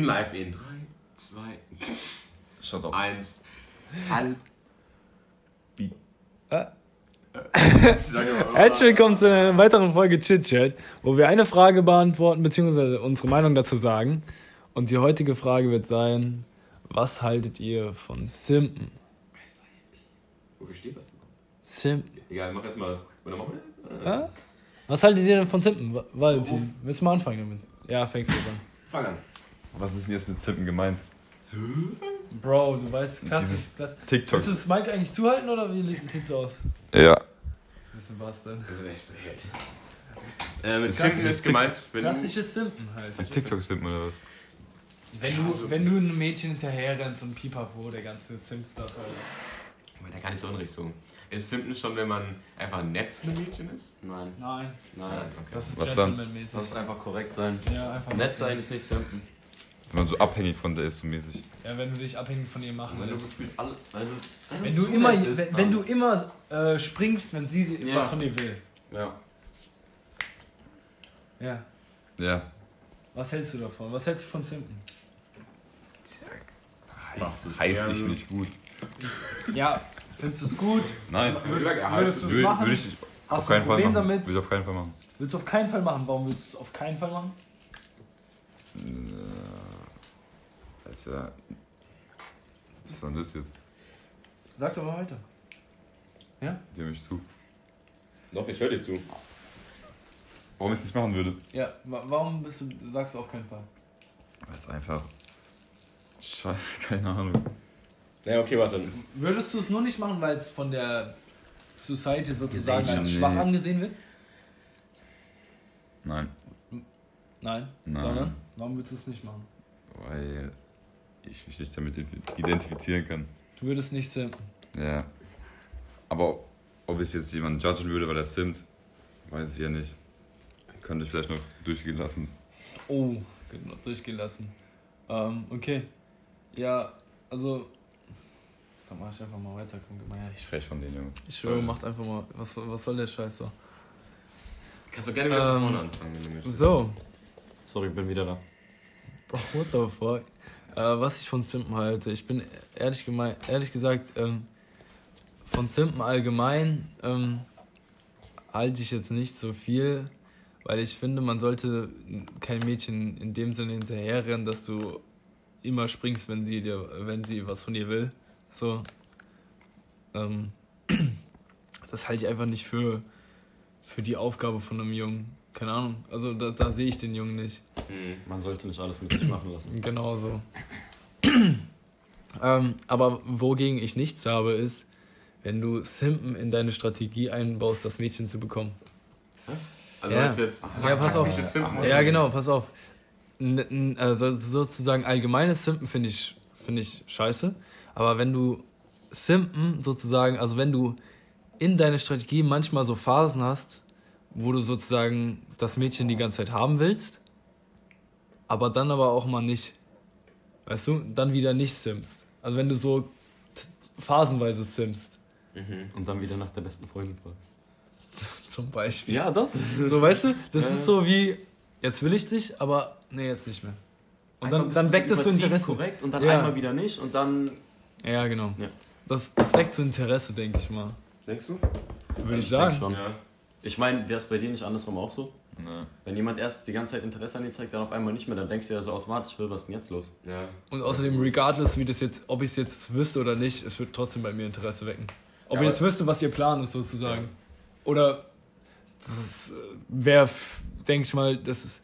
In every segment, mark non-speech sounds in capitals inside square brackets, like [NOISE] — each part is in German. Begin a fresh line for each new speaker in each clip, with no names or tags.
Live in 3, 2,
Shut up.
1. Halb.
Äh. [LAUGHS] Herzlich willkommen zu einer weiteren Folge Chit Chat, wo wir eine Frage beantworten bzw. unsere Meinung dazu sagen. Und die heutige Frage wird sein: Was haltet ihr von Simpen?
Wofür steht das? noch?
Simpen.
Egal, mach erstmal. Oder machen wir?
Was haltet ihr denn von Simpen, Va- Valentin? Willst du mal anfangen damit? Ja, fängst du jetzt an.
Fang an.
Was ist denn jetzt mit Zippen gemeint?
Bro, du weißt, klassisch. Klassisch.
TikTok.
Willst du das Mic eigentlich zuhalten oder wie sieht's aus?
Ja.
Bisschen was denn?
Das ist echt so Held. Äh, mit
Klassisches
Simpen ist gemeint, wenn du.
Klassisches Simpen halt.
Das TikTok-Simpen oder was?
Wenn du, wenn du einem Mädchen hinterher rennst und pipapo, der ganze Sim-Stuff halt.
Aber der gar nicht so in Richtung. Ist Simpen schon, wenn man einfach nett zu einem Mädchen ist?
Nein,
Nein,
nein.
okay.
das ist
Was dann?
Gentleman-mäßig.
Das muss einfach korrekt sein.
Ja, einfach
Nett sein ist nicht simpen.
Wenn man so abhängig von der ist, so mäßig.
Ja, wenn du dich abhängig von ihr machen
Wenn du
willst.
gefühlt alles. Wenn du,
Wenn du
zu
immer,
bist,
wenn, wenn du immer äh, springst, wenn sie
Ja.
was von dir will.
Ja.
Ja.
Ja.
Was hältst du davon? Was hältst du von Simpen?
Heiß
gern?
ich nicht gut.
Ja, findest du es gut?
Nein.
Würdest
Würdest
heißt
du es
Würde
machen?
würd ich auf
Hast du
keinen
ein
Fall machen.
damit?
Würde ich auf keinen Fall machen.
Willst du auf keinen Fall machen? Warum willst du es auf keinen Fall machen?
Äh, Alter. Was ist denn das jetzt?
Sag doch mal weiter.
Die mich zu.
Doch, ich höre dir zu.
Warum ich es nicht machen würde?
Ja, wa- warum bist du, sagst du auf keinen Fall?
Weil es einfach. Scheiße, [LAUGHS] keine Ahnung.
Ja, okay, warte.
Würdest du es nur nicht machen, weil es von der Society sozusagen
Gesellschaft,
als
nee.
schwach angesehen wird?
Nein.
Nein.
Nein.
Sondern? Warum würdest du es nicht machen?
Weil ich mich nicht damit identifizieren kann.
Du würdest nicht simpen.
Ja. Aber ob ich jetzt jemanden judgen würde, weil er simmt, weiß ich ja nicht. Könnte ich vielleicht noch durchgehen lassen.
Oh, genau, durchgehen lassen. Ähm, okay. Ja, also. Dann mach ich einfach mal weiter, komm, gib mal her.
Ich frech von denen, Junge.
Ich schwöre, macht einfach mal. Was, was soll der Scheiß so?
Kannst du gerne wieder von
Ähm,
vorne anfangen, wenn du möchtest.
So,
Sorry, ich bin wieder da.
Bro, what the fuck? Äh, was ich von Zimpen halte, ich bin ehrlich, gemein, ehrlich gesagt, ähm, von Zimpen allgemein ähm, halte ich jetzt nicht so viel, weil ich finde, man sollte kein Mädchen in dem Sinne hinterherrennen, dass du immer springst, wenn sie dir, wenn sie was von dir will. So. Ähm, [CLEARS THROAT] das halte ich einfach nicht für, für die Aufgabe von einem Jungen. Keine Ahnung. Also da, da sehe ich den Jungen nicht.
Mhm.
Man sollte nicht alles mit sich machen lassen.
Genau so. [CLEARS THROAT] ähm, aber wogegen ich nichts habe, ist, wenn du Simpen in deine Strategie einbaust, das Mädchen zu bekommen.
Was? Also
Ja.
jetzt
Ja, pass auf.
Simpen?
Ja, genau, pass auf. N also sozusagen allgemeines Simpen finde ich, finde ich scheiße. Aber wenn du Simpen sozusagen, also wenn du in deine Strategie manchmal so Phasen hast, wo du sozusagen das Mädchen die ganze Zeit haben willst, aber dann aber auch mal nicht. Weißt du? Dann wieder nicht simst. Also wenn du so phasenweise simst,
Mhm.
Und dann wieder nach der besten Freundin fragst. [LAUGHS]
zum Beispiel.
Ja, das.
So, weißt du? Das
Ja.
ist so wie, jetzt will ich dich, aber nee, jetzt nicht mehr. Und
Einmal
dann, dann weckt es so Interesse.
korrekt und dann
Ja.
einmal wieder nicht und dann.
Ja, genau.
Ja.
Das, das weckt so Interesse, denke ich mal.
Denkst du?
Würde ich
denk
sagen.
schon.
Ja.
Ich meine, wäre es bei dir nicht andersrum auch so?
Ne.
Wenn jemand erst die ganze Zeit Interesse an dir zeigt, dann auf einmal nicht mehr, dann denkst du ja so automatisch, was ist denn jetzt los?
Ja.
Und außerdem, regardless, wie das jetzt, ob ich es jetzt wüsste oder nicht, es wird trotzdem bei mir Interesse wecken. Ob
Ja,
ich jetzt wüsste, was ihr Plan ist, sozusagen. Oder das wäre, denke ich mal, das ist.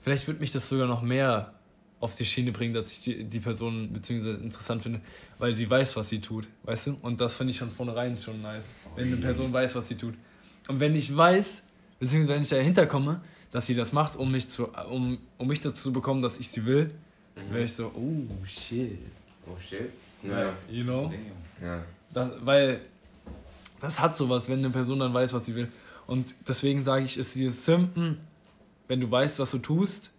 Vielleicht wird mich das sogar noch mehr auf die Schiene bringen, dass ich die, die Person beziehungsweise interessant finde, weil sie weiß, was sie tut, weißt du? Und das finde ich schon vornherein schon nice, wenn eine Person weiß, was sie tut. Und wenn ich weiß, beziehungsweise wenn ich dahinter komme, dass sie das macht, um mich, zu, um, um mich dazu zu bekommen, dass ich sie will,
Mhm.
wäre ich so, oh shit.
Oh shit. Ja.
You know?
Ja.
Das, weil das hat sowas, wenn eine Person dann weiß, was sie will. Und deswegen sage ich, ist dieses Simpen, wenn du weißt, was du tust,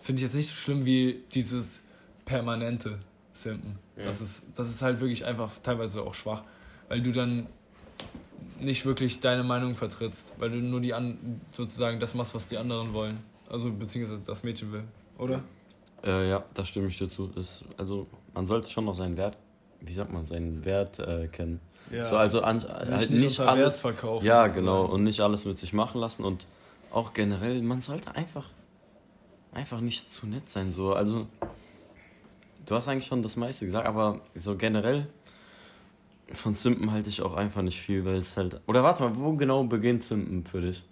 finde ich jetzt nicht so schlimm wie dieses permanente Simpen.
Ja.
Das, ist, das ist halt wirklich einfach teilweise auch schwach, weil du dann nicht wirklich deine Meinung vertrittst, weil du nur die an, sozusagen das machst, was die anderen wollen. Also beziehungsweise das Mädchen will, oder?
Äh, ja, da stimme ich dir zu. Ist, also, man sollte schon noch seinen Wert, wie sagt man, seinen Wert äh, kennen.
Ja.
So, also an,
nicht,
halt
nicht,
nicht
unter Wert
alles.
verkaufen.
Ja, genau. Und nicht alles mit sich machen lassen. Und auch generell, man sollte einfach, einfach nicht zu nett sein. So, also, du hast eigentlich schon das meiste gesagt, aber so generell von Simpen halte ich auch einfach nicht viel, weil es halt. Oder warte mal, wo genau beginnt Simpen für dich?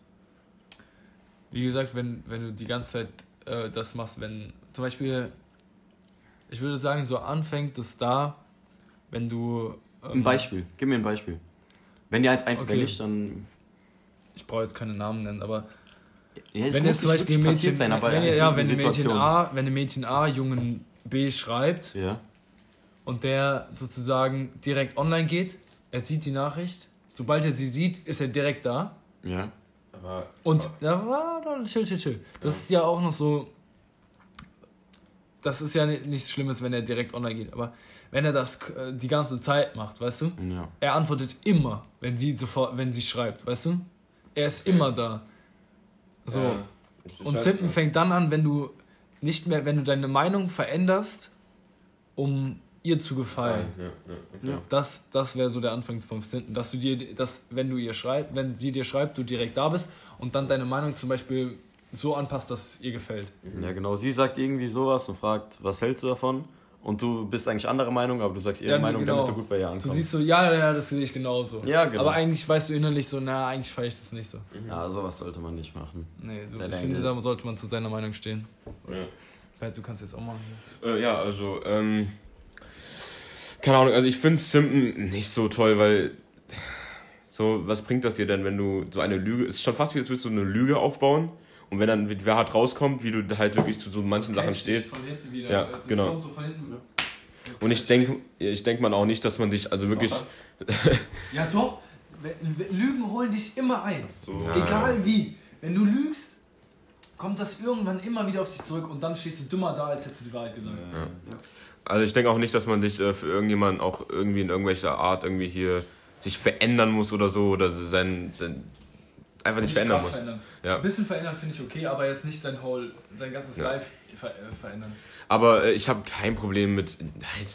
Wie gesagt, wenn, wenn du die ganze Zeit äh, das machst, wenn zum Beispiel, ich würde sagen, so anfängt es da, wenn du. ähm,
Ein Beispiel. Gib mir ein Beispiel. Wenn dir eins einfällt,
Okay.
nicht, dann.
Ich brauche jetzt keine Namen nennen, aber
Ja,
wenn jetzt zum Beispiel Mädchen,
sein, aber
wenn, ja, wenn Mädchen. A, wenn ein Mädchen A Jungen B schreibt
Ja.
Und der sozusagen direkt online geht, er sieht die Nachricht, sobald er sie sieht, ist er direkt da.
Ja.
Aber
Und da war dann chill, chill, chill. Das ist ja auch noch so. Das ist ja ni- nichts Schlimmes, wenn er direkt online geht. Aber wenn er das äh, die ganze Zeit macht, weißt du?
Ja.
Er antwortet immer, wenn sie sofort, wenn sie schreibt, weißt du? Er ist immer da. So.
Ja.
Und Simpen fängt dann an, wenn du nicht mehr, wenn du deine Meinung veränderst, um ihr zu gefallen.
Ja, ja, okay.
Ja.
Das, das wäre so der Anfang vom Sinten, dass du dir, dass wenn du ihr schreibst, wenn sie dir schreibt, du direkt da bist und dann deine Meinung zum Beispiel so anpasst, dass es ihr gefällt.
ja, genau. Sie sagt irgendwie sowas und fragt, was hältst du davon? Und du bist eigentlich anderer Meinung, aber du sagst ihre
Ja,
Meinung,
genau.
damit du gut bei ihr
Du
ankommst.
siehst so, ja, ja, das sehe ich genauso.
Ja, genau.
Aber eigentlich weißt du innerlich so, na, eigentlich feiere ich das nicht so.
ja, sowas sollte man nicht machen.
Nee, so, ich finde, da sollte man zu seiner Meinung stehen.
Ja.
Pat, du kannst jetzt auch machen.
Äh, ja, also, ähm, keine Ahnung, also ich finde Simpen nicht so toll, weil so, was bringt das dir denn, wenn du so eine Lüge, es ist schon fast wie, als würdest du eine Lüge aufbauen und wenn dann wer hart rauskommt, wie du halt wirklich zu so manchen Sachen stehst.
Von hinten wieder.
Ja,
Das
genau.
kommt so von hinten wieder.
Und ich denke, ich denke man auch nicht, dass man dich, also wirklich, [LAUGHS]
Ja doch, Lügen holen dich immer ein.
Ja.
Egal wie. Wenn du lügst, kommt das irgendwann immer wieder auf dich zurück und dann stehst du dümmer da, als hättest du die Wahrheit gesagt.
also ich denke auch nicht, dass man dich äh, für irgendjemanden auch irgendwie in irgendwelcher Art irgendwie hier sich verändern muss oder so oder sein, sein einfach nicht verändern
krass
muss.
Verändern.
Ja.
Ein bisschen verändern finde ich okay, aber jetzt nicht sein whole, sein ganzes
Ja.
Life ver äh, verändern.
Aber äh, ich habe kein Problem mit. halt,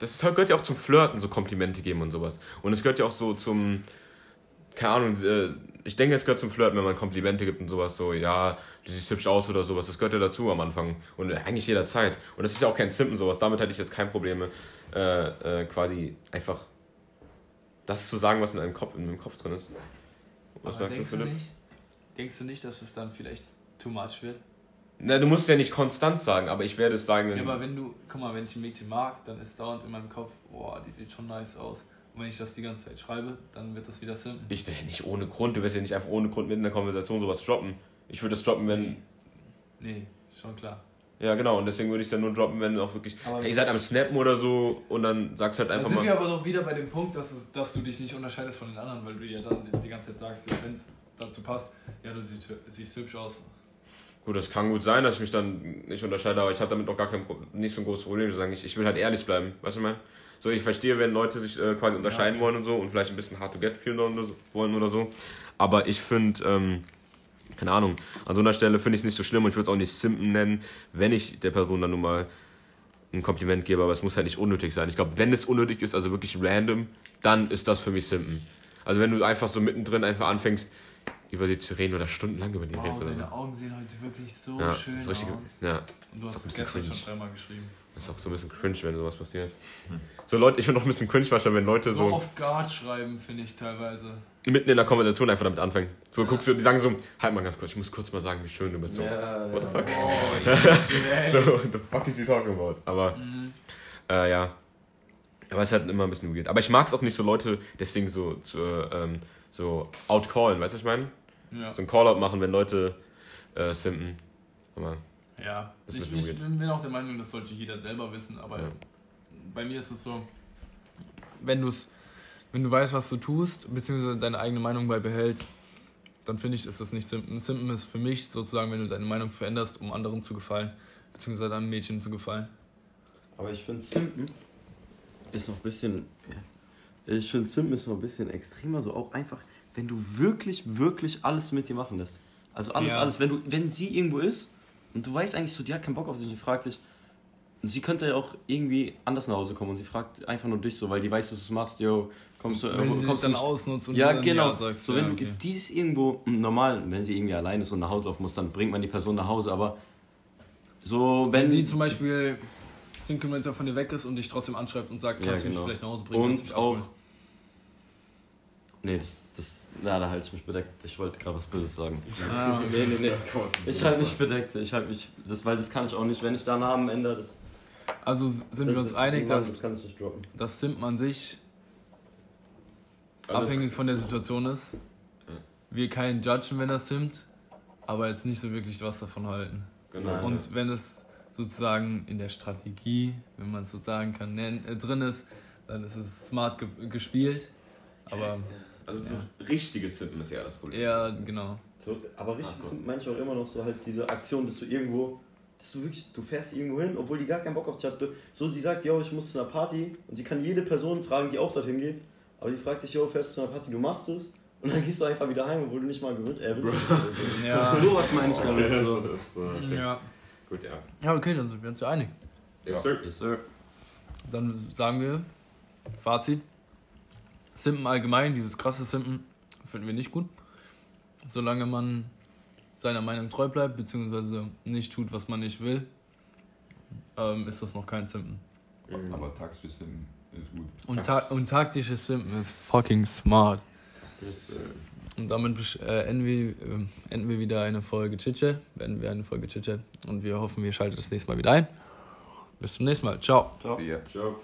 Das gehört ja auch zum Flirten, so Komplimente geben und sowas. Und es gehört ja auch so zum. Keine Ahnung, äh, ich denke, es gehört zum Flirten, wenn man Komplimente gibt und sowas. So, ja, du siehst hübsch aus oder sowas. Das gehört ja dazu am Anfang. Und eigentlich jederzeit. Und das ist ja auch kein Simpen sowas. Damit hätte ich jetzt kein Problem, äh, äh, quasi einfach das zu sagen, was in einem Kopf, in meinem Kopf drin ist. Was
aber
sagst du,
denkst du,
Philipp?
nicht, denkst du nicht, dass es dann vielleicht too much wird?
Na, du musst es ja nicht konstant sagen, aber ich werde es sagen, wenn.
Ja, aber wenn du, guck mal, wenn ich ein Mädchen mag, dann ist dauernd in meinem Kopf, boah, die sieht schon nice aus. Und wenn ich das die ganze Zeit schreibe, dann wird das wieder simpen.
Ich nicht ohne Grund, du wirst ja nicht einfach ohne Grund in der Konversation sowas droppen. Ich würde es droppen, wenn.
Nee, schon klar.
Ja, genau, und deswegen würde ich es dann nur droppen, wenn auch wirklich.
Aber-
hey, ihr seid am Snappen oder so und dann sagst du halt
Da
einfach
sind wir
mal.
aber doch wieder bei dem Punkt, dass, es, dass du dich nicht unterscheidest von den anderen, weil du ja dann die ganze Zeit sagst, wenn es dazu passt, ja, du siehst, siehst hübsch aus.
Gut, das kann gut sein, dass ich mich dann nicht unterscheide, aber ich habe damit auch gar kein nicht so ein großes Problem zu sagen. Ich, ich will halt ehrlich bleiben, weißt du, ich mein? So, ich verstehe, wenn Leute sich äh, quasi unterscheiden
okay.
wollen und so und vielleicht ein bisschen hard to get spielen wollen oder so. Aber ich finde, ähm, keine Ahnung, an so einer Stelle finde ich es nicht so schlimm und ich würde es auch nicht Simpen nennen, wenn ich der Person dann nun mal ein Kompliment gebe, aber es muss halt nicht unnötig sein. Ich glaube, wenn es unnötig ist, also wirklich random, dann ist das für mich Simpen. Also wenn du einfach so mittendrin einfach anfängst, über sie zu reden oder stundenlang über die redest
Wow,
oder so.
deine Augen sehen heute wirklich so
Ja,
schön
richtig,
aus.
ja,
Und du hast es gestern schon dreimal geschrieben.
Das ist auch so ein bisschen cringe, wenn sowas passiert. So Leute, ich finde auch ein bisschen cringe wahrscheinlich, wenn Leute
So
so
auf Guard schreiben, finde ich teilweise.
mitten in der Konversation einfach damit anfangen. So
Ja.
guckst du, die sagen so, halt mal ganz kurz, ich muss kurz mal sagen, wie schön du bist. So,
Ja,
what the fuck?
Oh, [LAUGHS] ja.
So, what the fuck is he talking about? Aber,
Mhm.
äh, ja. Aber es ist halt immer ein bisschen weird. Aber ich mag es auch nicht so Leute deswegen so, zu, ähm, so outcallen, weißt du, was ich meine?
Ja.
So ein Call-out machen, wenn Leute äh, simpen. Aber,
Ja,
Das ist
ich, ich bin auch der Meinung, das sollte jeder selber wissen, aber
Ja.
bei mir ist es so, wenn, du's, wenn du weißt, was du tust, beziehungsweise deine eigene Meinung bei behältst, dann finde ich, ist das nicht Simpen. Simpen ist für mich sozusagen, wenn du deine Meinung veränderst, um anderen zu gefallen, beziehungsweise einem Mädchen zu gefallen.
Aber ich finde Simpen ist noch ein bisschen. Ich finde Simpen ist noch ein bisschen extremer, so auch einfach, wenn du wirklich, wirklich alles mit dir machen lässt. Also alles,
Ja.
alles. Wenn du, wenn sie irgendwo ist und du weißt eigentlich so, die hat keinen Bock auf sich und fragt dich, sie könnte ja auch irgendwie anders nach Hause kommen und sie fragt einfach nur dich so, weil die weiß, dass du es machst, yo, kommst du,
Wenn
äh,
sie sich
kommst du
dann ausnutzt und
ja,
du dann
genau.
sagst,
so,
ja,
wenn
okay.
die ist irgendwo normal, wenn sie irgendwie alleine ist und nach Hause laufen muss, dann bringt man die Person nach Hause, aber so, wenn,
Wenn sie zum Beispiel 10 Kilometer von dir weg ist und dich trotzdem anschreibt und sagt,
Ja,
kannst du
genau.
mich vielleicht nach Hause bringen? du
und auch. Nee, das, das, na, da halte ich mich bedeckt. Ich wollte gerade was Böses sagen.
Ah,
Nee, nee, nee. Ich halte mich bedeckt. Ich halte mich, das, weil das kann ich auch nicht, wenn ich da Namen ändere, das.
Also sind
das,
wir uns
das,
einig,
das
dass
kann ich nicht droppen.
das Simp an sich
Also
abhängig von der Situation ist. Wir keinen judgen, wenn das simpt, aber jetzt nicht so wirklich was davon halten.
Genau.
Und wenn es sozusagen in der Strategie, wenn man es so sagen kann, äh, drin ist, dann ist es smart ge gespielt. Aber
Also so richtiges Simpen ist ja das Problem.
eher, genau.
So, aber richtig
Hardcore.
sind manche auch immer noch so halt diese Aktion, dass du irgendwo, dass du wirklich, du fährst irgendwo hin, obwohl die gar keinen Bock auf dich hat. So, die sagt, yo, ich muss zu einer Party und sie kann jede Person fragen, die auch dorthin geht. Aber die fragt dich, yo, fährst du zu einer Party, du machst es. Und dann gehst du einfach wieder heim, obwohl du nicht mal gewünscht äh.
Ja, [LAUGHS]
Sowas meine ich damit.
Okay,
So.
ist, okay.
ja.
Gut, ja.
ja, okay, dann sind wir uns ja einig.
Yes, sir.
Yes, sir.
Dann sagen wir, Fazit. Simpen allgemein, dieses krasse Simpen, finden wir nicht gut. Solange man seiner Meinung treu bleibt, beziehungsweise nicht tut, was man nicht will, ähm, ist das noch kein Simpen.
Mhm.
Aber taktisches Sim ist gut.
Und, ta und taktisches Simpen ist fucking smart.
Das, äh,
Und damit äh, enden, wir, ähm, enden wir wieder eine Folge Chitchat, beenden wir eine Folge Chitchat und wir hoffen, ihr schaltet das nächste Mal wieder ein. Bis zum nächsten Mal. Ciao.
Ciao.
See ya.
Ciao.